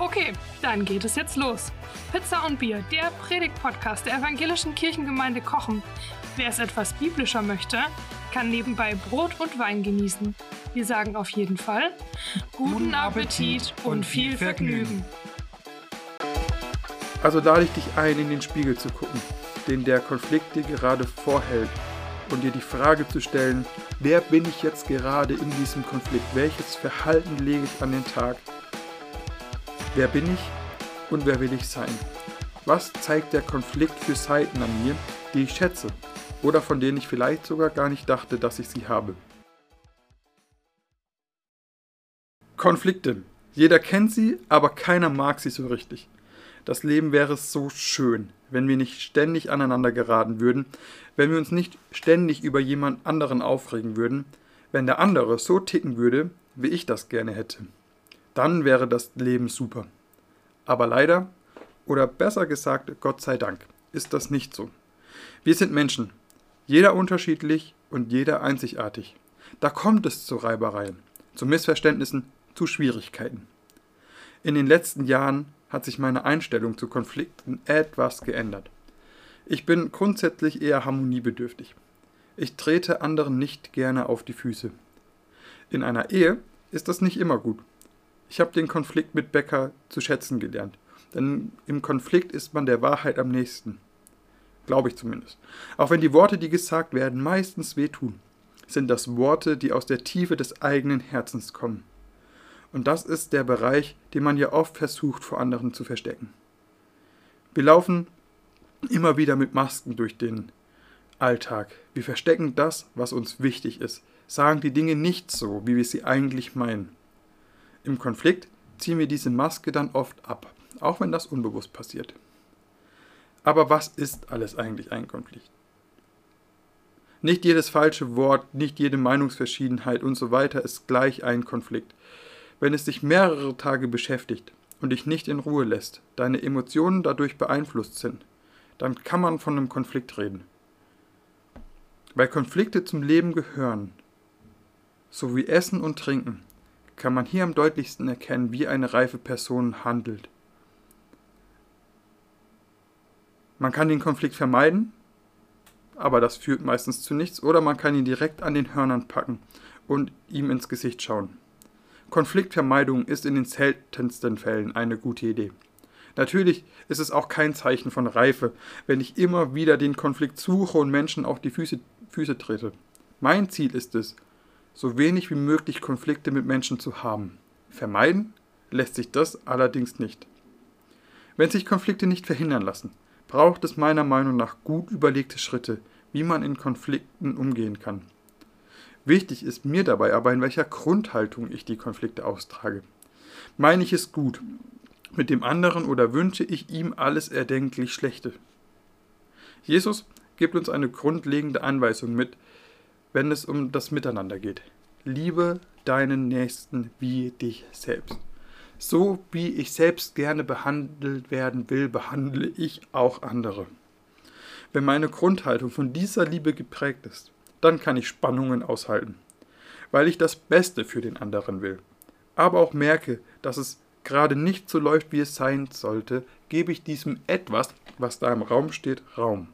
Okay, dann geht es jetzt los. Pizza und Bier, der Predigt-Podcast der evangelischen Kirchengemeinde Kochen. Wer es etwas biblischer möchte, kann nebenbei Brot und Wein genießen. Wir sagen auf jeden Fall guten Appetit und viel Vergnügen. Also lade ich dich ein, in den Spiegel zu gucken, den der Konflikt dir gerade vorhält und dir die Frage zu stellen, wer bin ich jetzt gerade in diesem Konflikt? Welches Verhalten lege ich an den Tag? Wer bin ich und wer will ich sein? Was zeigt der Konflikt für Seiten an mir, die ich schätze oder von denen ich vielleicht sogar gar nicht dachte, dass ich sie habe? Konflikte. Jeder kennt sie, aber keiner mag sie so richtig. Das Leben wäre so schön, wenn wir nicht ständig aneinander geraten würden, wenn wir uns nicht ständig über jemand anderen aufregen würden, wenn der andere so ticken würde, wie ich das gerne hätte. Dann wäre das Leben super. Aber leider, oder besser gesagt, Gott sei Dank, ist das nicht so. Wir sind Menschen, jeder unterschiedlich und jeder einzigartig. Da kommt es zu Reibereien, zu Missverständnissen, zu Schwierigkeiten. In den letzten Jahren hat sich meine Einstellung zu Konflikten etwas geändert. Ich bin grundsätzlich eher harmoniebedürftig. Ich trete anderen nicht gerne auf die Füße. In einer Ehe ist das nicht immer gut. Ich habe den Konflikt mit Becker zu schätzen gelernt. Denn im Konflikt ist man der Wahrheit am nächsten. Glaube ich zumindest. Auch wenn die Worte, die gesagt werden, meistens wehtun, sind das Worte, die aus der Tiefe des eigenen Herzens kommen. Und das ist der Bereich, den man ja oft versucht vor anderen zu verstecken. Wir laufen immer wieder mit Masken durch den Alltag. Wir verstecken das, was uns wichtig ist, sagen die Dinge nicht so, wie wir sie eigentlich meinen. Im Konflikt ziehen wir diese Maske dann oft ab, auch wenn das unbewusst passiert. Aber was ist alles eigentlich ein Konflikt? Nicht jedes falsche Wort, nicht jede Meinungsverschiedenheit und so weiter ist gleich ein Konflikt. Wenn es dich mehrere Tage beschäftigt und dich nicht in Ruhe lässt, deine Emotionen dadurch beeinflusst sind, dann kann man von einem Konflikt reden. Weil Konflikte zum Leben gehören, so wie Essen und Trinken, kann man hier am deutlichsten erkennen, wie eine reife Person handelt. Man kann den Konflikt vermeiden, aber das führt meistens zu nichts, oder man kann ihn direkt an den Hörnern packen und ihm ins Gesicht schauen. Konfliktvermeidung ist in den seltensten Fällen eine gute Idee. Natürlich ist es auch kein Zeichen von Reife, wenn ich immer wieder den Konflikt suche und Menschen auf die Füße, Füße trete. Mein Ziel ist es, so wenig wie möglich Konflikte mit Menschen zu haben. Vermeiden lässt sich das allerdings nicht. Wenn sich Konflikte nicht verhindern lassen, braucht es meiner Meinung nach gut überlegte Schritte, wie man in Konflikten umgehen kann. Wichtig ist mir dabei aber, in welcher Grundhaltung ich die Konflikte austrage. Meine ich es gut mit dem anderen oder wünsche ich ihm alles erdenklich Schlechte? Jesus gibt uns eine grundlegende Anweisung mit, wenn es um das Miteinander geht. Liebe deinen Nächsten wie dich selbst. So wie ich selbst gerne behandelt werden will, behandle ich auch andere. Wenn meine Grundhaltung von dieser Liebe geprägt ist, dann kann ich Spannungen aushalten, weil ich das Beste für den anderen will. Aber auch merke, dass es gerade nicht so läuft, wie es sein sollte, gebe ich diesem etwas, was da im Raum steht, Raum.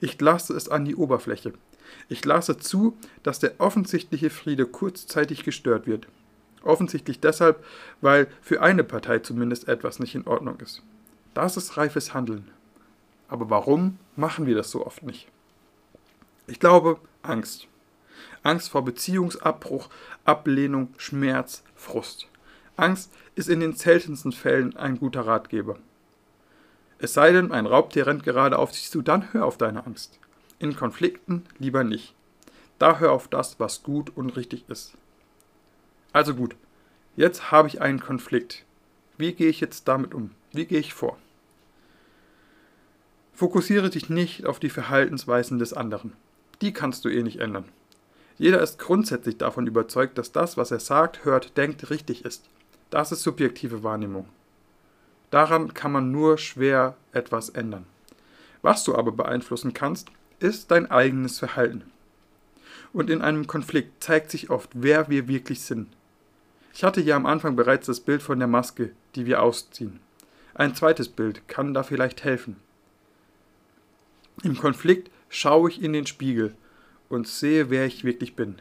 Ich lasse es an die Oberfläche. Ich lasse zu, dass der offensichtliche Friede kurzzeitig gestört wird. Offensichtlich deshalb, weil für eine Partei zumindest etwas nicht in Ordnung ist. Das ist reifes Handeln. Aber warum machen wir das so oft nicht? Ich glaube, Angst. Angst vor Beziehungsabbruch, Ablehnung, Schmerz, Frust. Angst ist in den seltensten Fällen ein guter Ratgeber. Es sei denn, ein Raubtier rennt gerade auf dich zu, dann hör auf deine Angst. In Konflikten lieber nicht. Da hör auf das, was gut und richtig ist. Also gut, jetzt habe ich einen Konflikt. Wie gehe ich jetzt damit um? Wie gehe ich vor? Fokussiere dich nicht auf die Verhaltensweisen des anderen. Die kannst du eh nicht ändern. Jeder ist grundsätzlich davon überzeugt, dass das, was er sagt, hört, denkt, richtig ist. Das ist subjektive Wahrnehmung. Daran kann man nur schwer etwas ändern. Was du aber beeinflussen kannst, ist dein eigenes Verhalten. Und in einem Konflikt zeigt sich oft, wer wir wirklich sind. Ich hatte ja am Anfang bereits das Bild von der Maske, die wir ausziehen. Ein zweites Bild kann da vielleicht helfen. Im Konflikt schaue ich in den Spiegel und sehe, wer ich wirklich bin.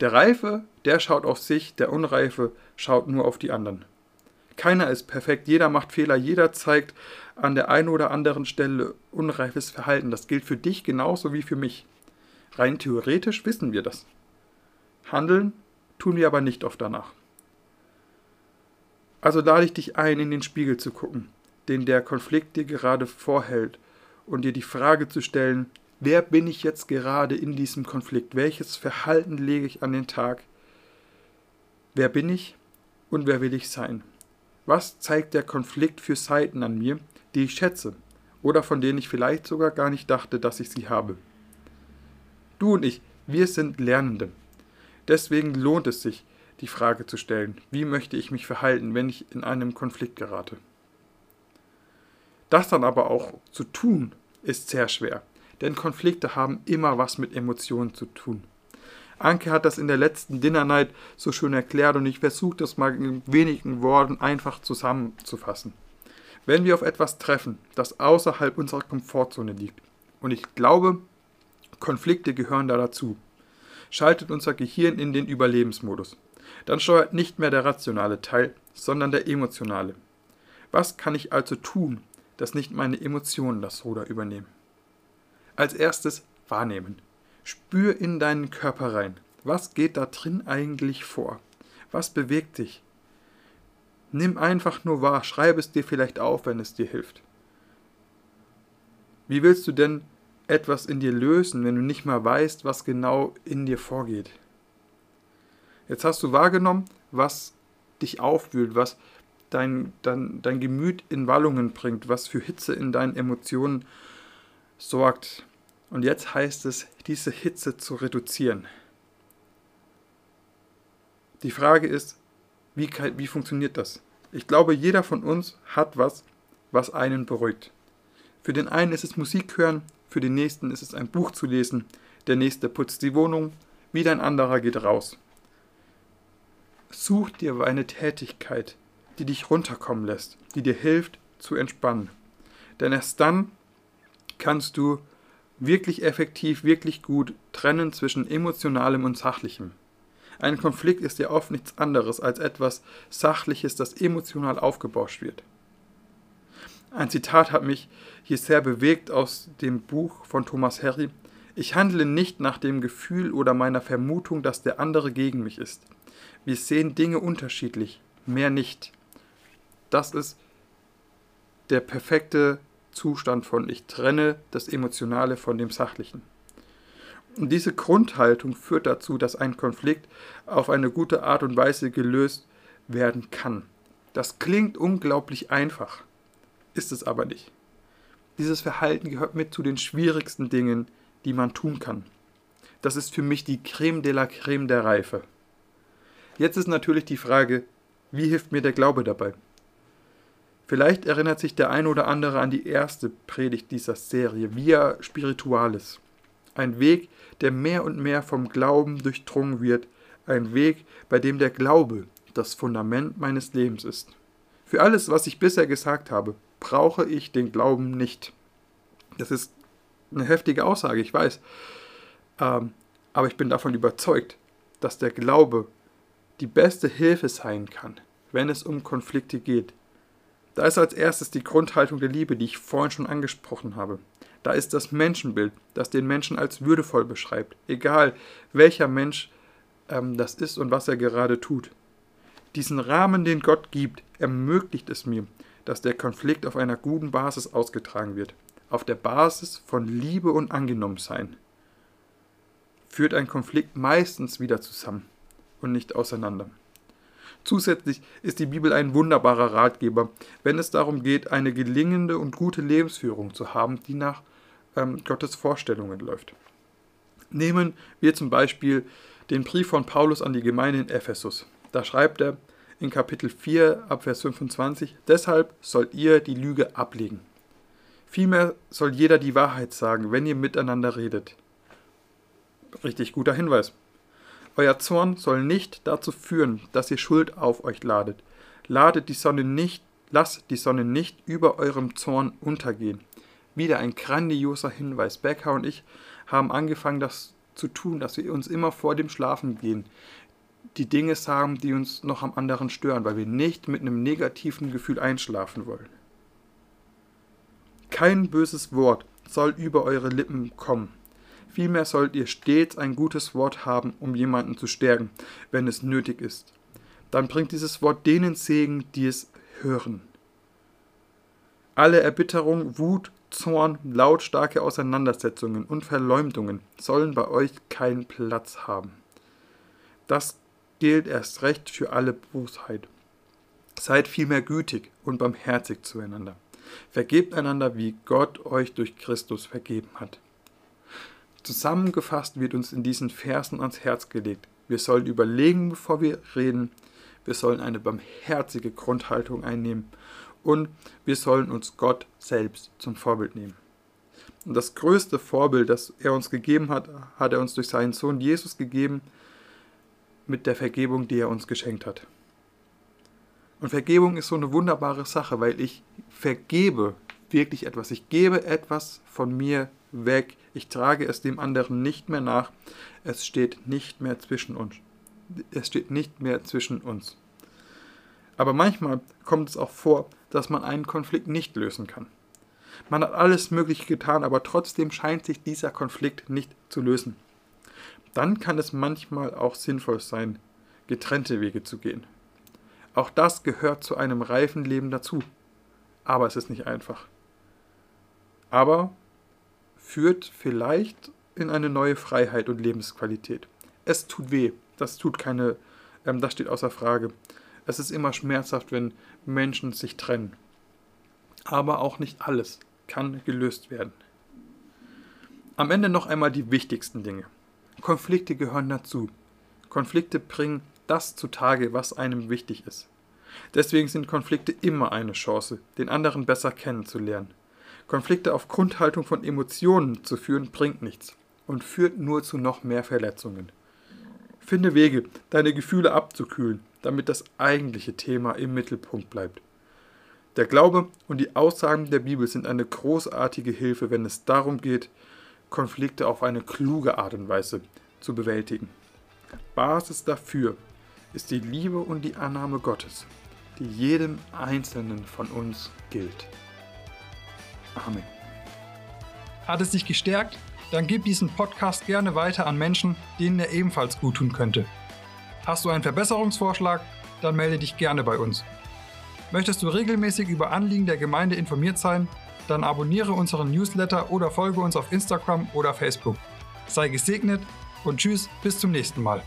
Der Reife, der schaut auf sich, der Unreife schaut nur auf die anderen. Keiner ist perfekt, jeder macht Fehler, jeder zeigt an der einen oder anderen Stelle unreifes Verhalten. Das gilt für dich genauso wie für mich. Rein theoretisch wissen wir das. Handeln tun wir aber nicht oft danach. Also lade ich dich ein, in den Spiegel zu gucken, den der Konflikt dir gerade vorhält, und dir die Frage zu stellen, wer bin ich jetzt gerade in diesem Konflikt? Welches Verhalten lege ich an den Tag? Wer bin ich und wer will ich sein? Was zeigt der Konflikt für Seiten an mir, die ich schätze oder von denen ich vielleicht sogar gar nicht dachte, dass ich sie habe? Du und ich, wir sind Lernende. Deswegen lohnt es sich, die Frage zu stellen, wie möchte ich mich verhalten, wenn ich in einem Konflikt gerate? Das dann aber auch zu tun, ist sehr schwer, denn Konflikte haben immer was mit Emotionen zu tun. Anke hat das in der letzten Dinner Night so schön erklärt und ich versuche das mal in wenigen Worten einfach zusammenzufassen. Wenn wir auf etwas treffen, das außerhalb unserer Komfortzone liegt, und ich glaube, Konflikte gehören da dazu, schaltet unser Gehirn in den Überlebensmodus. Dann steuert nicht mehr der rationale Teil, sondern der emotionale. Was kann ich also tun, dass nicht meine Emotionen das Ruder übernehmen? Als erstes wahrnehmen. Spür in deinen Körper rein. Was geht da drin eigentlich vor? Was bewegt dich? Nimm einfach nur wahr, schreib es dir vielleicht auf, wenn es dir hilft. Wie willst du denn etwas in dir lösen, wenn du nicht mal weißt, was genau in dir vorgeht. Jetzt hast du wahrgenommen, was dich aufwühlt, was dein, dein, dein Gemüt in Wallungen bringt, was für Hitze in deinen Emotionen sorgt. Und jetzt heißt es, diese Hitze zu reduzieren. Die Frage ist, wie, wie funktioniert das? Ich glaube, jeder von uns hat was, was einen beruhigt. Für den einen ist es Musik hören, für den nächsten ist es ein Buch zu lesen, der nächste putzt die Wohnung, wieder ein anderer geht raus. Such dir eine Tätigkeit, die dich runterkommen lässt, die dir hilft zu entspannen. Denn erst dann kannst du wirklich effektiv, wirklich gut trennen zwischen emotionalem und sachlichem. Ein Konflikt ist ja oft nichts anderes als etwas Sachliches, das emotional aufgebauscht wird. Ein Zitat hat mich hier sehr bewegt aus dem Buch von Thomas Harry. Ich handle nicht nach dem Gefühl oder meiner Vermutung, dass der andere gegen mich ist. Wir sehen Dinge unterschiedlich, mehr nicht. Das ist der perfekte Zustand von ich trenne das Emotionale von dem Sachlichen. Und diese Grundhaltung führt dazu, dass ein Konflikt auf eine gute Art und Weise gelöst werden kann. Das klingt unglaublich einfach ist es aber nicht. Dieses Verhalten gehört mit zu den schwierigsten Dingen, die man tun kann. Das ist für mich die Creme de la Creme der Reife. Jetzt ist natürlich die Frage, wie hilft mir der Glaube dabei? Vielleicht erinnert sich der ein oder andere an die erste Predigt dieser Serie, Via Spiritualis. Ein Weg, der mehr und mehr vom Glauben durchdrungen wird, ein Weg, bei dem der Glaube das Fundament meines Lebens ist. Für alles, was ich bisher gesagt habe, brauche ich den Glauben nicht. Das ist eine heftige Aussage, ich weiß. Ähm, aber ich bin davon überzeugt, dass der Glaube die beste Hilfe sein kann, wenn es um Konflikte geht. Da ist als erstes die Grundhaltung der Liebe, die ich vorhin schon angesprochen habe. Da ist das Menschenbild, das den Menschen als würdevoll beschreibt, egal welcher Mensch ähm, das ist und was er gerade tut. Diesen Rahmen, den Gott gibt, ermöglicht es mir, dass der Konflikt auf einer guten Basis ausgetragen wird, auf der Basis von Liebe und Angenommensein, führt ein Konflikt meistens wieder zusammen und nicht auseinander. Zusätzlich ist die Bibel ein wunderbarer Ratgeber, wenn es darum geht, eine gelingende und gute Lebensführung zu haben, die nach ähm, Gottes Vorstellungen läuft. Nehmen wir zum Beispiel den Brief von Paulus an die Gemeinde in Ephesus. Da schreibt er in Kapitel 4 ab Vers 25, deshalb sollt ihr die Lüge ablegen. Vielmehr soll jeder die Wahrheit sagen, wenn ihr miteinander redet. Richtig guter Hinweis. Euer Zorn soll nicht dazu führen, dass ihr Schuld auf euch ladet. Ladet die Sonne nicht, lasst die Sonne nicht über eurem Zorn untergehen. Wieder ein grandioser Hinweis. Becker und ich haben angefangen, das zu tun, dass wir uns immer vor dem Schlafen gehen die Dinge sagen, die uns noch am anderen stören, weil wir nicht mit einem negativen Gefühl einschlafen wollen. Kein böses Wort soll über eure Lippen kommen. Vielmehr sollt ihr stets ein gutes Wort haben, um jemanden zu stärken, wenn es nötig ist. Dann bringt dieses Wort denen Segen, die es hören. Alle Erbitterung, Wut, Zorn, lautstarke Auseinandersetzungen und Verleumdungen sollen bei euch keinen Platz haben. Das gilt erst recht für alle Bosheit. Seid vielmehr gütig und barmherzig zueinander. Vergebt einander, wie Gott euch durch Christus vergeben hat. Zusammengefasst wird uns in diesen Versen ans Herz gelegt. Wir sollen überlegen, bevor wir reden. Wir sollen eine barmherzige Grundhaltung einnehmen. Und wir sollen uns Gott selbst zum Vorbild nehmen. Und das größte Vorbild, das er uns gegeben hat, hat er uns durch seinen Sohn Jesus gegeben, mit der Vergebung, die er uns geschenkt hat. Und Vergebung ist so eine wunderbare Sache, weil ich vergebe wirklich etwas. Ich gebe etwas von mir weg. Ich trage es dem anderen nicht mehr nach. Es steht nicht mehr zwischen uns. Es steht nicht mehr zwischen uns. Aber manchmal kommt es auch vor, dass man einen Konflikt nicht lösen kann. Man hat alles Mögliche getan, aber trotzdem scheint sich dieser Konflikt nicht zu lösen. Dann kann es manchmal auch sinnvoll sein, getrennte Wege zu gehen. Auch das gehört zu einem reifen Leben dazu. Aber es ist nicht einfach. Aber führt vielleicht in eine neue Freiheit und Lebensqualität. Es tut weh, das tut keine, ähm, das steht außer Frage. Es ist immer schmerzhaft, wenn Menschen sich trennen. Aber auch nicht alles kann gelöst werden. Am Ende noch einmal die wichtigsten Dinge. Konflikte gehören dazu. Konflikte bringen das zutage, was einem wichtig ist. Deswegen sind Konflikte immer eine Chance, den anderen besser kennenzulernen. Konflikte auf Grundhaltung von Emotionen zu führen, bringt nichts und führt nur zu noch mehr Verletzungen. Finde Wege, deine Gefühle abzukühlen, damit das eigentliche Thema im Mittelpunkt bleibt. Der Glaube und die Aussagen der Bibel sind eine großartige Hilfe, wenn es darum geht, Konflikte auf eine kluge Art und Weise zu bewältigen. Basis dafür ist die Liebe und die Annahme Gottes, die jedem Einzelnen von uns gilt. Amen. Hat es dich gestärkt? Dann gib diesen Podcast gerne weiter an Menschen, denen er ebenfalls gut tun könnte. Hast du einen Verbesserungsvorschlag? Dann melde dich gerne bei uns. Möchtest du regelmäßig über Anliegen der Gemeinde informiert sein? dann abonniere unseren Newsletter oder folge uns auf Instagram oder Facebook. Sei gesegnet und tschüss, bis zum nächsten Mal.